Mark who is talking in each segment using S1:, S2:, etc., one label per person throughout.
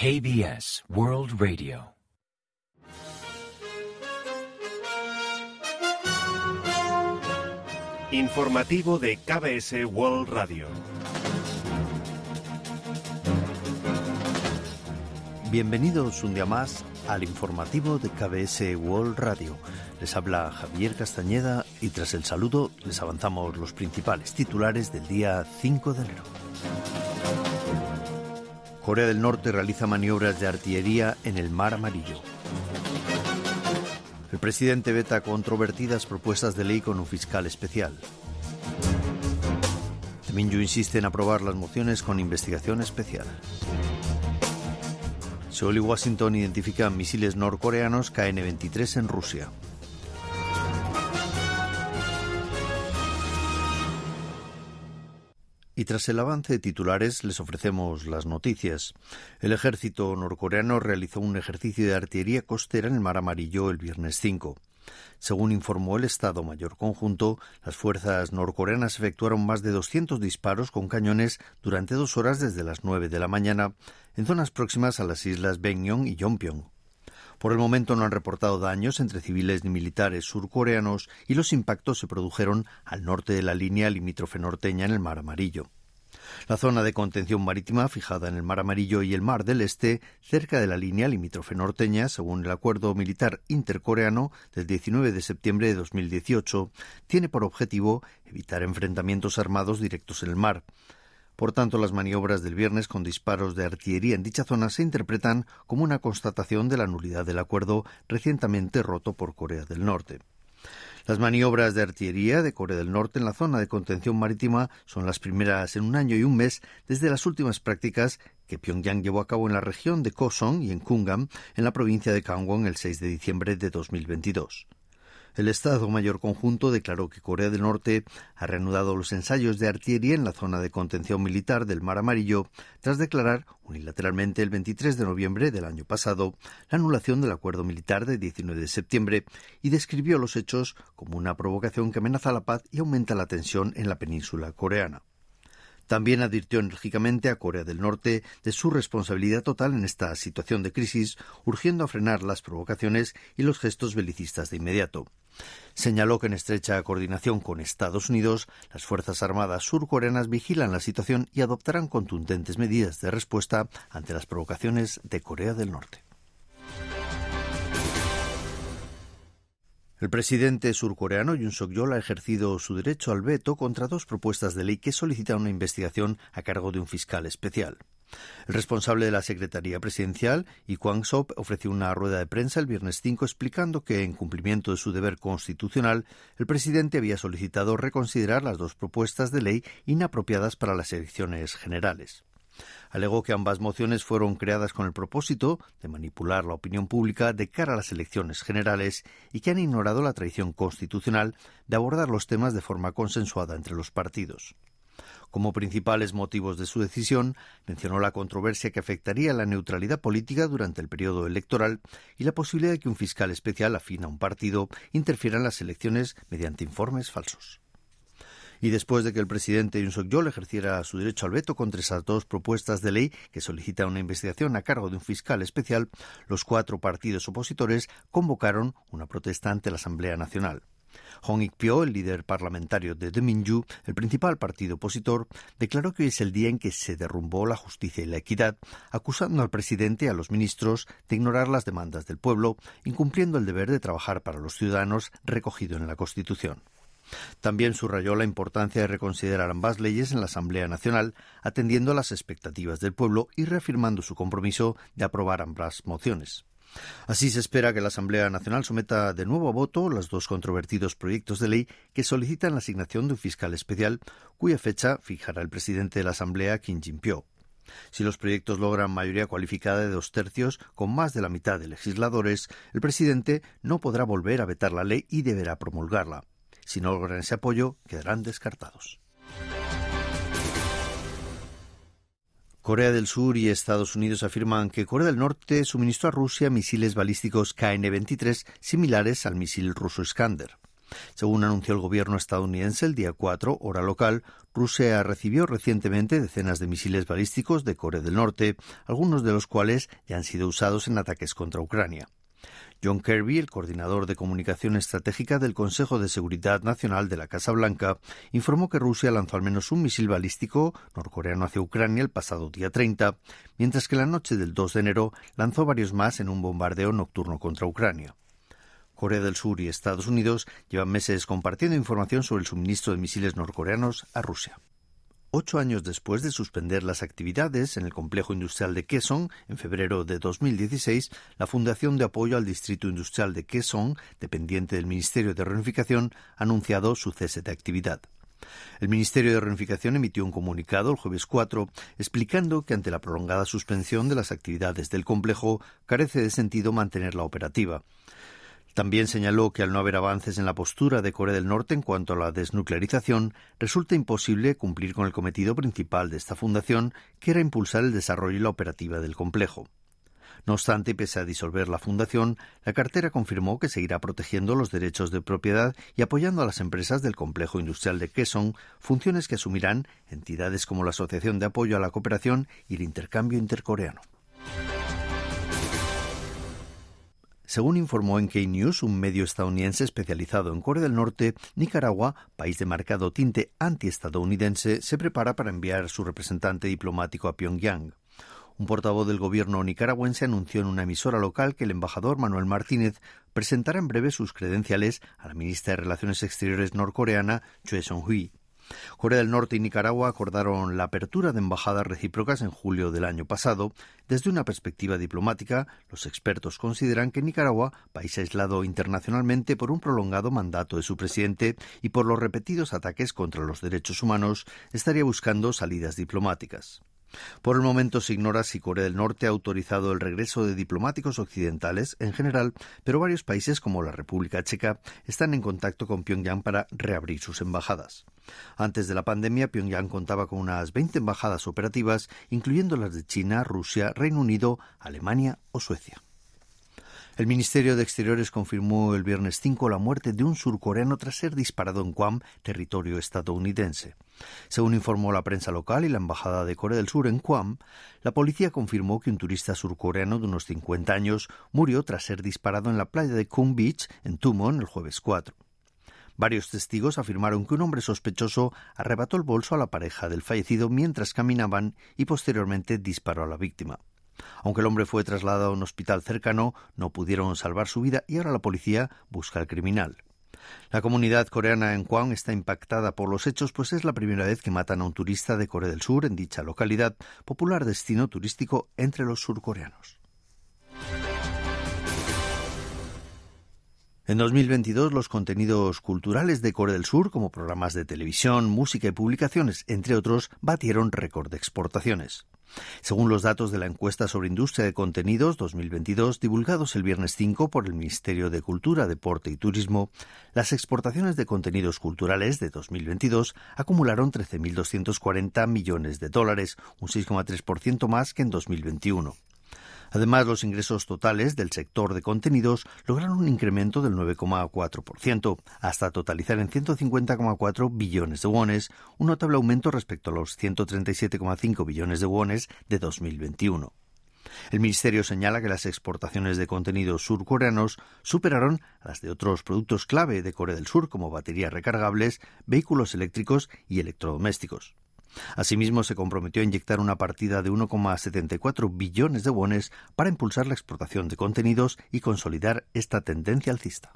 S1: KBS World Radio.
S2: Informativo de KBS World Radio.
S3: Bienvenidos un día más al informativo de KBS World Radio. Les habla Javier Castañeda y tras el saludo les avanzamos los principales titulares del día 5 de enero. Corea del Norte realiza maniobras de artillería en el Mar Amarillo. El presidente veta controvertidas propuestas de ley con un fiscal especial. Minju insiste en aprobar las mociones con investigación especial. Seoul y Washington identifican misiles norcoreanos KN-23 en Rusia. Y tras el avance de titulares les ofrecemos las noticias. El ejército norcoreano realizó un ejercicio de artillería costera en el Mar Amarillo el viernes 5. Según informó el Estado Mayor Conjunto, las fuerzas norcoreanas efectuaron más de 200 disparos con cañones durante dos horas desde las 9 de la mañana en zonas próximas a las islas Bengyong y Yonpyong. Por el momento no han reportado daños entre civiles ni militares surcoreanos y los impactos se produjeron al norte de la línea limítrofe norteña en el Mar Amarillo. La zona de contención marítima fijada en el Mar Amarillo y el Mar del Este, cerca de la línea limítrofe norteña, según el acuerdo militar intercoreano del 19 de septiembre de 2018, tiene por objetivo evitar enfrentamientos armados directos en el mar. Por tanto, las maniobras del viernes con disparos de artillería en dicha zona se interpretan como una constatación de la nulidad del acuerdo recientemente roto por Corea del Norte. Las maniobras de artillería de Corea del Norte en la zona de contención marítima son las primeras en un año y un mes desde las últimas prácticas que Pyongyang llevó a cabo en la región de Kosong y en Kungam, en la provincia de Gangwon, el 6 de diciembre de 2022. El Estado Mayor Conjunto declaró que Corea del Norte ha reanudado los ensayos de artillería en la zona de contención militar del Mar Amarillo tras declarar unilateralmente el 23 de noviembre del año pasado la anulación del acuerdo militar de 19 de septiembre y describió los hechos como una provocación que amenaza la paz y aumenta la tensión en la península coreana. También advirtió enérgicamente a Corea del Norte de su responsabilidad total en esta situación de crisis, urgiendo a frenar las provocaciones y los gestos belicistas de inmediato. Señaló que en estrecha coordinación con Estados Unidos, las Fuerzas Armadas surcoreanas vigilan la situación y adoptarán contundentes medidas de respuesta ante las provocaciones de Corea del Norte. El presidente surcoreano Yoon Suk-yeol ha ejercido su derecho al veto contra dos propuestas de ley que solicitan una investigación a cargo de un fiscal especial. El responsable de la Secretaría Presidencial, Lee Kwang-sop, ofreció una rueda de prensa el viernes 5 explicando que, en cumplimiento de su deber constitucional, el presidente había solicitado reconsiderar las dos propuestas de ley inapropiadas para las elecciones generales alegó que ambas mociones fueron creadas con el propósito de manipular la opinión pública de cara a las elecciones generales y que han ignorado la tradición constitucional de abordar los temas de forma consensuada entre los partidos. Como principales motivos de su decisión, mencionó la controversia que afectaría la neutralidad política durante el periodo electoral y la posibilidad de que un fiscal especial afín a un partido interfiera en las elecciones mediante informes falsos y después de que el presidente Yoon Suk-yeol ejerciera su derecho al veto contra esas dos propuestas de ley que solicitan una investigación a cargo de un fiscal especial, los cuatro partidos opositores convocaron una protesta ante la Asamblea Nacional. Hong Ik-pyo, el líder parlamentario de Minju, el principal partido opositor, declaró que hoy es el día en que se derrumbó la justicia y la equidad, acusando al presidente y a los ministros de ignorar las demandas del pueblo, incumpliendo el deber de trabajar para los ciudadanos recogido en la Constitución. También subrayó la importancia de reconsiderar ambas leyes en la Asamblea Nacional, atendiendo a las expectativas del pueblo y reafirmando su compromiso de aprobar ambas mociones. Así se espera que la Asamblea Nacional someta de nuevo a voto los dos controvertidos proyectos de ley que solicitan la asignación de un fiscal especial, cuya fecha fijará el presidente de la Asamblea, Kim Jin-pyo. Si los proyectos logran mayoría cualificada de dos tercios, con más de la mitad de legisladores, el presidente no podrá volver a vetar la ley y deberá promulgarla. Si no logran ese apoyo, quedarán descartados. Corea del Sur y Estados Unidos afirman que Corea del Norte suministró a Rusia misiles balísticos KN-23 similares al misil ruso Iskander. Según anunció el gobierno estadounidense el día 4, hora local, Rusia recibió recientemente decenas de misiles balísticos de Corea del Norte, algunos de los cuales ya han sido usados en ataques contra Ucrania. John Kirby, el coordinador de comunicación estratégica del Consejo de Seguridad Nacional de la Casa Blanca, informó que Rusia lanzó al menos un misil balístico norcoreano hacia Ucrania el pasado día 30, mientras que la noche del 2 de enero lanzó varios más en un bombardeo nocturno contra Ucrania. Corea del Sur y Estados Unidos llevan meses compartiendo información sobre el suministro de misiles norcoreanos a Rusia. Ocho años después de suspender las actividades en el complejo industrial de Kaesong, en febrero de 2016, la Fundación de Apoyo al Distrito Industrial de Kaesong, dependiente del Ministerio de Reunificación, ha anunciado su cese de actividad. El Ministerio de Reunificación emitió un comunicado el jueves 4 explicando que ante la prolongada suspensión de las actividades del complejo carece de sentido mantenerla operativa. También señaló que al no haber avances en la postura de Corea del Norte en cuanto a la desnuclearización, resulta imposible cumplir con el cometido principal de esta fundación, que era impulsar el desarrollo y la operativa del complejo. No obstante, pese a disolver la fundación, la cartera confirmó que seguirá protegiendo los derechos de propiedad y apoyando a las empresas del complejo industrial de Kaesong, funciones que asumirán entidades como la Asociación de Apoyo a la Cooperación y el Intercambio Intercoreano. Según informó en K-News, un medio estadounidense especializado en Corea del Norte, Nicaragua, país de marcado tinte antiestadounidense, se prepara para enviar su representante diplomático a Pyongyang. Un portavoz del gobierno nicaragüense anunció en una emisora local que el embajador Manuel Martínez presentará en breve sus credenciales a la ministra de Relaciones Exteriores norcoreana, Choi Song-hui. Corea del Norte y Nicaragua acordaron la apertura de embajadas recíprocas en julio del año pasado. Desde una perspectiva diplomática, los expertos consideran que Nicaragua, país aislado internacionalmente por un prolongado mandato de su presidente y por los repetidos ataques contra los derechos humanos, estaría buscando salidas diplomáticas. Por el momento se ignora si Corea del Norte ha autorizado el regreso de diplomáticos occidentales en general, pero varios países como la República Checa están en contacto con Pyongyang para reabrir sus embajadas. Antes de la pandemia, Pyongyang contaba con unas 20 embajadas operativas, incluyendo las de China, Rusia, Reino Unido, Alemania o Suecia. El Ministerio de Exteriores confirmó el viernes 5 la muerte de un surcoreano tras ser disparado en Guam, territorio estadounidense. Según informó la prensa local y la Embajada de Corea del Sur en Guam, la policía confirmó que un turista surcoreano de unos 50 años murió tras ser disparado en la playa de Kung Beach, en Tumon, el jueves 4. Varios testigos afirmaron que un hombre sospechoso arrebató el bolso a la pareja del fallecido mientras caminaban y posteriormente disparó a la víctima. Aunque el hombre fue trasladado a un hospital cercano, no pudieron salvar su vida y ahora la policía busca al criminal. La comunidad coreana en Guam está impactada por los hechos, pues es la primera vez que matan a un turista de Corea del Sur en dicha localidad, popular destino turístico entre los surcoreanos. En 2022, los contenidos culturales de Corea del Sur, como programas de televisión, música y publicaciones, entre otros, batieron récord de exportaciones. Según los datos de la encuesta sobre industria de contenidos 2022 divulgados el viernes 5 por el Ministerio de Cultura, Deporte y Turismo, las exportaciones de contenidos culturales de 2022 acumularon 13.240 millones de dólares, un 6,3% más que en 2021. Además, los ingresos totales del sector de contenidos lograron un incremento del 9,4%, hasta totalizar en 150,4 billones de wones, un notable aumento respecto a los 137,5 billones de wones de 2021. El Ministerio señala que las exportaciones de contenidos surcoreanos superaron a las de otros productos clave de Corea del Sur como baterías recargables, vehículos eléctricos y electrodomésticos. Asimismo, se comprometió a inyectar una partida de 1,74 billones de wones para impulsar la exportación de contenidos y consolidar esta tendencia alcista.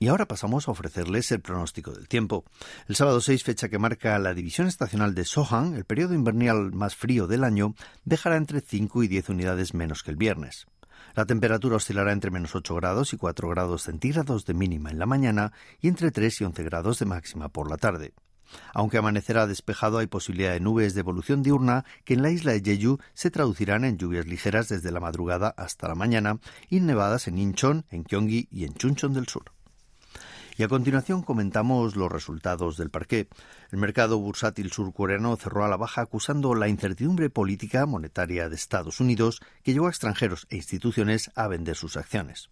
S3: Y ahora pasamos a ofrecerles el pronóstico del tiempo. El sábado 6, fecha que marca la división estacional de Sohan, el periodo invernal más frío del año, dejará entre 5 y 10 unidades menos que el viernes. La temperatura oscilará entre menos 8 grados y 4 grados centígrados de mínima en la mañana y entre 3 y 11 grados de máxima por la tarde. Aunque amanecerá despejado, hay posibilidad de nubes de evolución diurna que en la isla de Jeju se traducirán en lluvias ligeras desde la madrugada hasta la mañana y nevadas en Incheon, en Gyeonggi y en Chuncheon del Sur. Y a continuación comentamos los resultados del parqué. El mercado bursátil surcoreano cerró a la baja acusando la incertidumbre política monetaria de Estados Unidos que llevó a extranjeros e instituciones a vender sus acciones.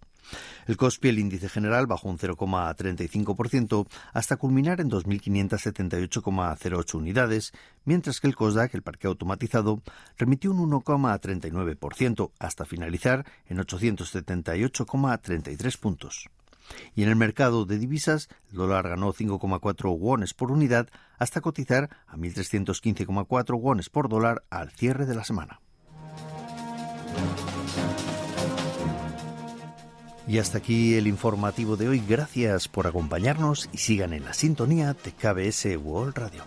S3: El COSPI, el índice general, bajó un 0,35% hasta culminar en 2.578,08 unidades, mientras que el COSDAC, el parque automatizado, remitió un 1,39% hasta finalizar en 878,33 puntos. Y en el mercado de divisas, el dólar ganó 5,4 wones por unidad hasta cotizar a 1.315,4 wones por dólar al cierre de la semana. Y hasta aquí el informativo de hoy. Gracias por acompañarnos y sigan en la sintonía de KBS World Radio.